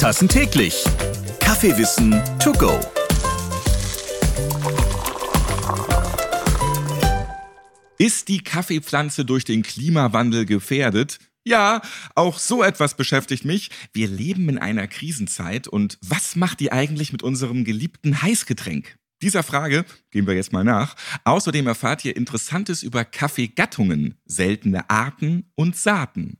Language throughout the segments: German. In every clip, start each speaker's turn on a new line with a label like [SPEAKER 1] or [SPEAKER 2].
[SPEAKER 1] Tassen täglich. Kaffeewissen to go. Ist die Kaffeepflanze durch den Klimawandel gefährdet? Ja, auch so etwas beschäftigt mich. Wir leben in einer Krisenzeit und was macht die eigentlich mit unserem geliebten Heißgetränk? Dieser Frage gehen wir jetzt mal nach. Außerdem erfahrt ihr Interessantes über Kaffeegattungen, seltene Arten und Saaten.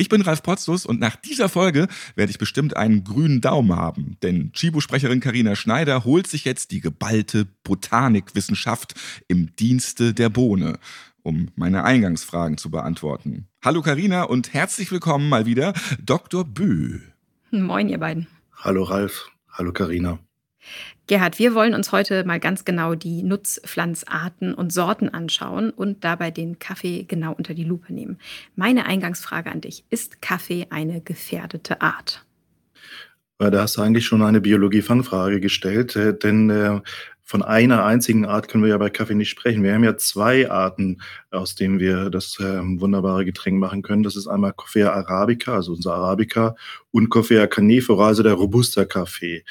[SPEAKER 1] Ich bin Ralf Potzus und nach dieser Folge werde ich bestimmt einen grünen Daumen haben, denn Chibo-Sprecherin Karina Schneider holt sich jetzt die geballte Botanikwissenschaft im Dienste der Bohne, um meine Eingangsfragen zu beantworten. Hallo Karina und herzlich willkommen mal wieder Dr. Bö.
[SPEAKER 2] Moin ihr beiden.
[SPEAKER 3] Hallo Ralf, hallo Karina.
[SPEAKER 2] Gerhard, wir wollen uns heute mal ganz genau die Nutzpflanzarten und Sorten anschauen und dabei den Kaffee genau unter die Lupe nehmen. Meine Eingangsfrage an dich, ist Kaffee eine gefährdete Art?
[SPEAKER 3] Da hast du eigentlich schon eine Biologie-Fangfrage gestellt, äh, denn äh, von einer einzigen Art können wir ja bei Kaffee nicht sprechen. Wir haben ja zwei Arten, aus denen wir das ähm, wunderbare Getränk machen können. Das ist einmal Coffea arabica, also unser Arabica, und Coffea canifera, also der Robusta-Kaffee.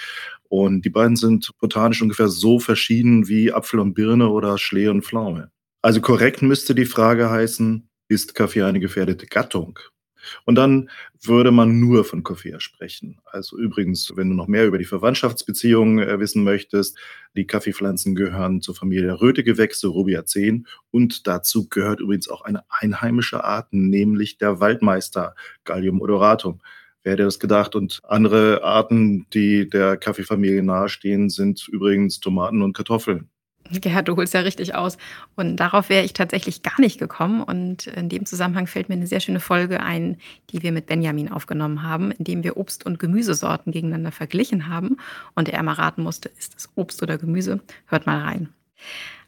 [SPEAKER 3] Und die beiden sind botanisch ungefähr so verschieden wie Apfel und Birne oder Schlee und Pflaume. Also korrekt müsste die Frage heißen, ist Kaffee eine gefährdete Gattung? Und dann würde man nur von Coffea sprechen. Also übrigens, wenn du noch mehr über die Verwandtschaftsbeziehungen äh, wissen möchtest, die Kaffeepflanzen gehören zur Familie der Rötegewächse, Rubiaceae. Und dazu gehört übrigens auch eine einheimische Art, nämlich der Waldmeister, Gallium odoratum. Wer hätte das gedacht? Und andere Arten, die der Kaffeefamilie nahestehen, sind übrigens Tomaten und Kartoffeln.
[SPEAKER 2] Gerhard, du holst ja richtig aus. Und darauf wäre ich tatsächlich gar nicht gekommen. Und in dem Zusammenhang fällt mir eine sehr schöne Folge ein, die wir mit Benjamin aufgenommen haben, in dem wir Obst- und Gemüsesorten gegeneinander verglichen haben und er mal raten musste, ist es Obst oder Gemüse? Hört mal rein.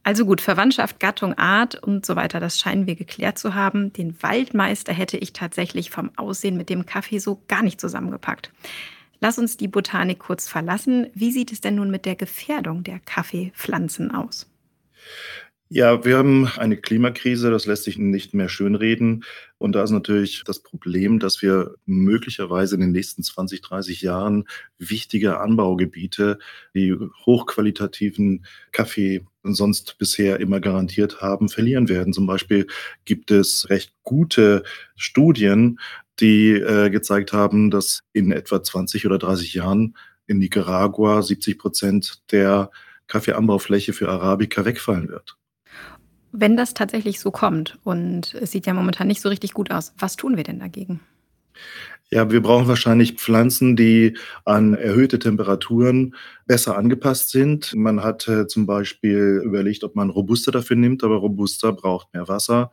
[SPEAKER 2] Also gut, Verwandtschaft, Gattung, Art und so weiter, das scheinen wir geklärt zu haben. Den Waldmeister hätte ich tatsächlich vom Aussehen mit dem Kaffee so gar nicht zusammengepackt. Lass uns die Botanik kurz verlassen. Wie sieht es denn nun mit der Gefährdung der Kaffeepflanzen aus?
[SPEAKER 3] Ja, wir haben eine Klimakrise, das lässt sich nicht mehr schönreden. Und da ist natürlich das Problem, dass wir möglicherweise in den nächsten 20, 30 Jahren wichtige Anbaugebiete, die hochqualitativen Kaffee sonst bisher immer garantiert haben, verlieren werden. Zum Beispiel gibt es recht gute Studien, die äh, gezeigt haben, dass in etwa 20 oder 30 Jahren in Nicaragua 70 Prozent der Kaffeeanbaufläche für Arabica wegfallen wird.
[SPEAKER 2] Wenn das tatsächlich so kommt und es sieht ja momentan nicht so richtig gut aus, was tun wir denn dagegen?
[SPEAKER 3] Ja, wir brauchen wahrscheinlich Pflanzen, die an erhöhte Temperaturen besser angepasst sind. Man hat äh, zum Beispiel überlegt, ob man Robusta dafür nimmt, aber Robusta braucht mehr Wasser.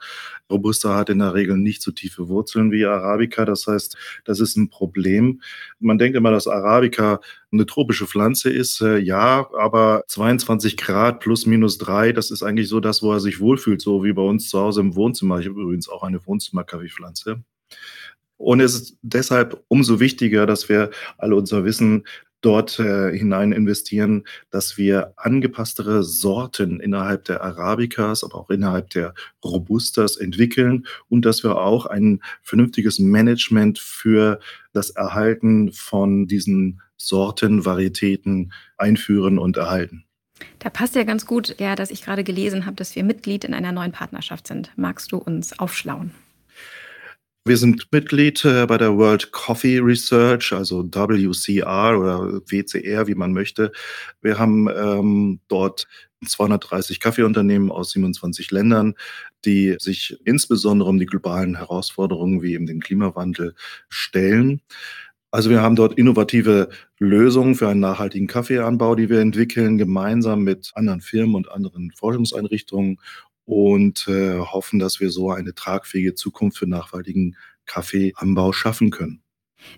[SPEAKER 3] Robusta hat in der Regel nicht so tiefe Wurzeln wie Arabica. Das heißt, das ist ein Problem. Man denkt immer, dass Arabica eine tropische Pflanze ist. Äh, ja, aber 22 Grad plus minus drei, das ist eigentlich so das, wo er sich wohlfühlt, so wie bei uns zu Hause im Wohnzimmer. Ich habe übrigens auch eine Wohnzimmerkaffeepflanze. Und es ist deshalb umso wichtiger, dass wir alle unser Wissen dort äh, hinein investieren, dass wir angepasstere Sorten innerhalb der Arabicas, aber auch innerhalb der Robustas entwickeln und dass wir auch ein vernünftiges Management für das Erhalten von diesen Sorten, Varietäten einführen und erhalten.
[SPEAKER 2] Da passt ja ganz gut, ja, dass ich gerade gelesen habe, dass wir Mitglied in einer neuen Partnerschaft sind. Magst du uns aufschlauen?
[SPEAKER 3] Wir sind Mitglied äh, bei der World Coffee Research, also WCR oder WCR, wie man möchte. Wir haben ähm, dort 230 Kaffeeunternehmen aus 27 Ländern, die sich insbesondere um die globalen Herausforderungen wie eben den Klimawandel stellen. Also wir haben dort innovative Lösungen für einen nachhaltigen Kaffeeanbau, die wir entwickeln, gemeinsam mit anderen Firmen und anderen Forschungseinrichtungen und äh, hoffen, dass wir so eine tragfähige Zukunft für nachhaltigen Kaffeeanbau schaffen können.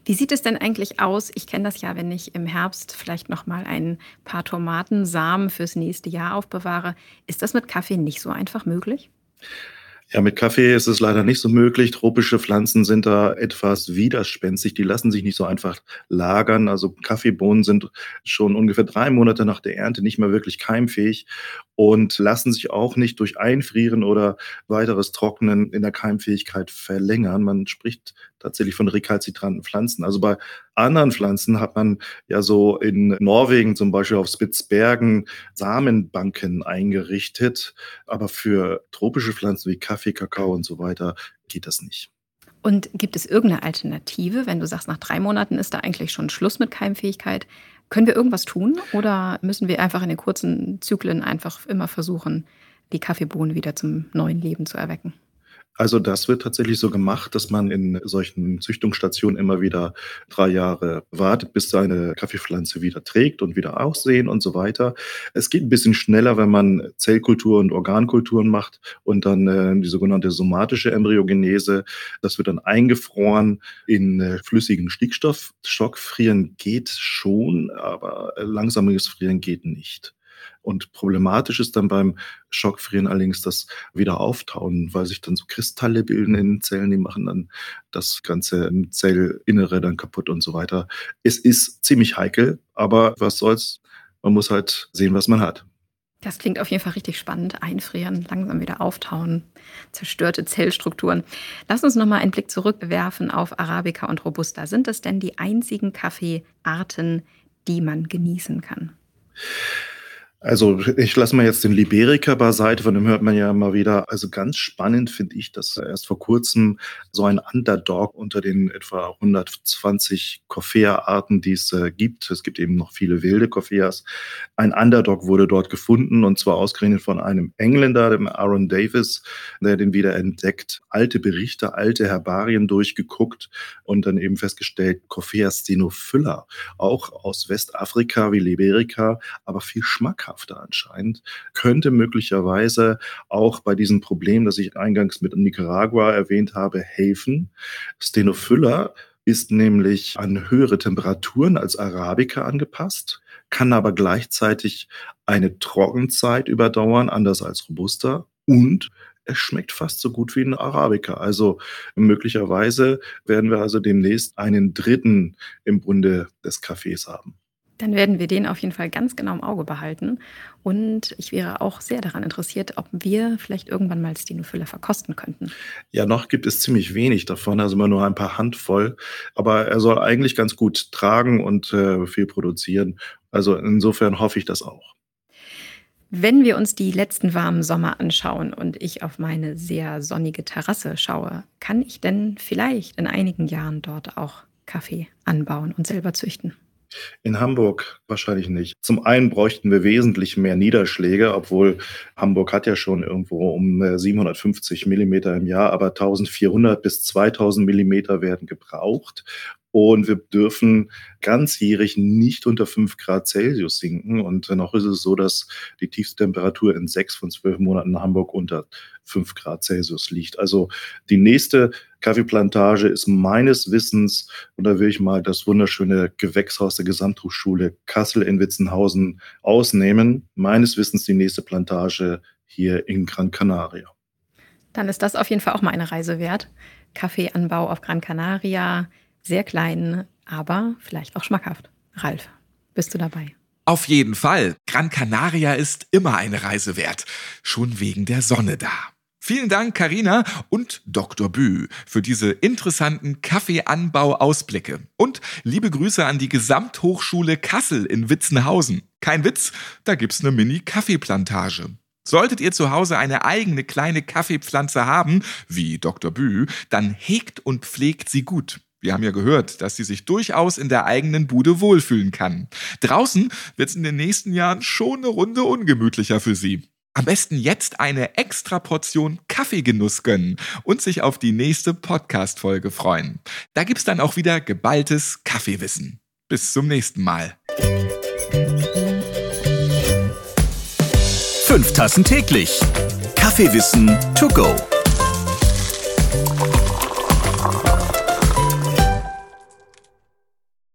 [SPEAKER 2] Wie sieht es denn eigentlich aus? Ich kenne das ja, wenn ich im Herbst vielleicht noch mal ein paar Tomatensamen fürs nächste Jahr aufbewahre. Ist das mit Kaffee nicht so einfach möglich?
[SPEAKER 3] Ja, mit Kaffee ist es leider nicht so möglich. Tropische Pflanzen sind da etwas widerspenstig. Die lassen sich nicht so einfach lagern. Also Kaffeebohnen sind schon ungefähr drei Monate nach der Ernte nicht mehr wirklich keimfähig und lassen sich auch nicht durch Einfrieren oder weiteres Trocknen in der Keimfähigkeit verlängern. Man spricht tatsächlich von rekalzitranten Pflanzen. Also bei anderen Pflanzen hat man ja so in Norwegen zum Beispiel auf Spitzbergen Samenbanken eingerichtet. Aber für tropische Pflanzen wie Kaffee, Kakao und so weiter geht das nicht.
[SPEAKER 2] Und gibt es irgendeine Alternative, wenn du sagst, nach drei Monaten ist da eigentlich schon Schluss mit Keimfähigkeit? Können wir irgendwas tun oder müssen wir einfach in den kurzen Zyklen einfach immer versuchen, die Kaffeebohnen wieder zum neuen Leben zu erwecken?
[SPEAKER 3] Also das wird tatsächlich so gemacht, dass man in solchen Züchtungsstationen immer wieder drei Jahre wartet, bis seine Kaffeepflanze wieder trägt und wieder aussehen und so weiter. Es geht ein bisschen schneller, wenn man Zellkultur und Organkulturen macht und dann äh, die sogenannte somatische Embryogenese. Das wird dann eingefroren in äh, flüssigen Stickstoff. Schockfrieren geht schon, aber langsames Frieren geht nicht. Und problematisch ist dann beim Schockfrieren allerdings das Wiederauftauen, weil sich dann so Kristalle bilden in den Zellen, die machen dann das ganze Zellinnere dann kaputt und so weiter. Es ist ziemlich heikel, aber was soll's? Man muss halt sehen, was man hat.
[SPEAKER 2] Das klingt auf jeden Fall richtig spannend. Einfrieren, langsam wieder auftauen, zerstörte Zellstrukturen. Lass uns nochmal einen Blick zurückwerfen auf Arabica und Robusta. Sind das denn die einzigen Kaffeearten, die man genießen kann?
[SPEAKER 3] Also ich lasse mal jetzt den Liberica beiseite, von dem hört man ja immer wieder. Also ganz spannend finde ich, dass erst vor kurzem so ein Underdog unter den etwa 120 Coffea-Arten, die es äh, gibt, es gibt eben noch viele wilde Coffeas, ein Underdog wurde dort gefunden und zwar ausgerechnet von einem Engländer, dem Aaron Davis, der den wieder entdeckt, alte Berichte, alte Herbarien durchgeguckt und dann eben festgestellt, Coffea stenophylla, auch aus Westafrika wie Liberica, aber viel schmackhaft schmackhafter anscheinend, könnte möglicherweise auch bei diesem Problem, das ich eingangs mit Nicaragua erwähnt habe, helfen. Stenophylla ist nämlich an höhere Temperaturen als Arabica angepasst, kann aber gleichzeitig eine Trockenzeit überdauern, anders als Robusta und es schmeckt fast so gut wie ein Arabica. Also möglicherweise werden wir also demnächst einen dritten im Bunde des Kaffees haben.
[SPEAKER 2] Dann werden wir den auf jeden Fall ganz genau im Auge behalten. Und ich wäre auch sehr daran interessiert, ob wir vielleicht irgendwann mal Stenofüller verkosten könnten.
[SPEAKER 3] Ja, noch gibt es ziemlich wenig davon, also immer nur ein paar Handvoll. Aber er soll eigentlich ganz gut tragen und äh, viel produzieren. Also insofern hoffe ich das auch.
[SPEAKER 2] Wenn wir uns die letzten warmen Sommer anschauen und ich auf meine sehr sonnige Terrasse schaue, kann ich denn vielleicht in einigen Jahren dort auch Kaffee anbauen und selber züchten?
[SPEAKER 3] In Hamburg wahrscheinlich nicht. Zum einen bräuchten wir wesentlich mehr Niederschläge, obwohl Hamburg hat ja schon irgendwo um 750 äh, Millimeter im Jahr, aber 1400 bis 2000 Millimeter werden gebraucht. Und wir dürfen ganzjährig nicht unter 5 Grad Celsius sinken. Und noch ist es so, dass die tiefste Temperatur in sechs von zwölf Monaten in Hamburg unter 5 Grad Celsius liegt. Also die nächste Kaffeeplantage ist meines Wissens, und da will ich mal das wunderschöne Gewächshaus der Gesamthochschule Kassel in Witzenhausen ausnehmen, meines Wissens die nächste Plantage hier in Gran Canaria.
[SPEAKER 2] Dann ist das auf jeden Fall auch mal eine Reise wert. Kaffeeanbau auf Gran Canaria, sehr klein, aber vielleicht auch schmackhaft. Ralf, bist du dabei?
[SPEAKER 1] Auf jeden Fall. Gran Canaria ist immer eine Reise wert. Schon wegen der Sonne da. Vielen Dank, Karina und Dr. Bü, für diese interessanten Kaffeeanbau-Ausblicke. Und liebe Grüße an die Gesamthochschule Kassel in Witzenhausen. Kein Witz, da gibt's eine Mini-Kaffeeplantage. Solltet ihr zu Hause eine eigene kleine Kaffeepflanze haben, wie Dr. Bü, dann hegt und pflegt sie gut. Wir haben ja gehört, dass sie sich durchaus in der eigenen Bude wohlfühlen kann. Draußen wird's in den nächsten Jahren schon eine Runde ungemütlicher für sie. Am besten jetzt eine extra Portion Kaffeegenuss gönnen und sich auf die nächste Podcast-Folge freuen. Da gibt's dann auch wieder geballtes Kaffeewissen. Bis zum nächsten Mal.
[SPEAKER 4] Fünf Tassen täglich. Kaffeewissen to go.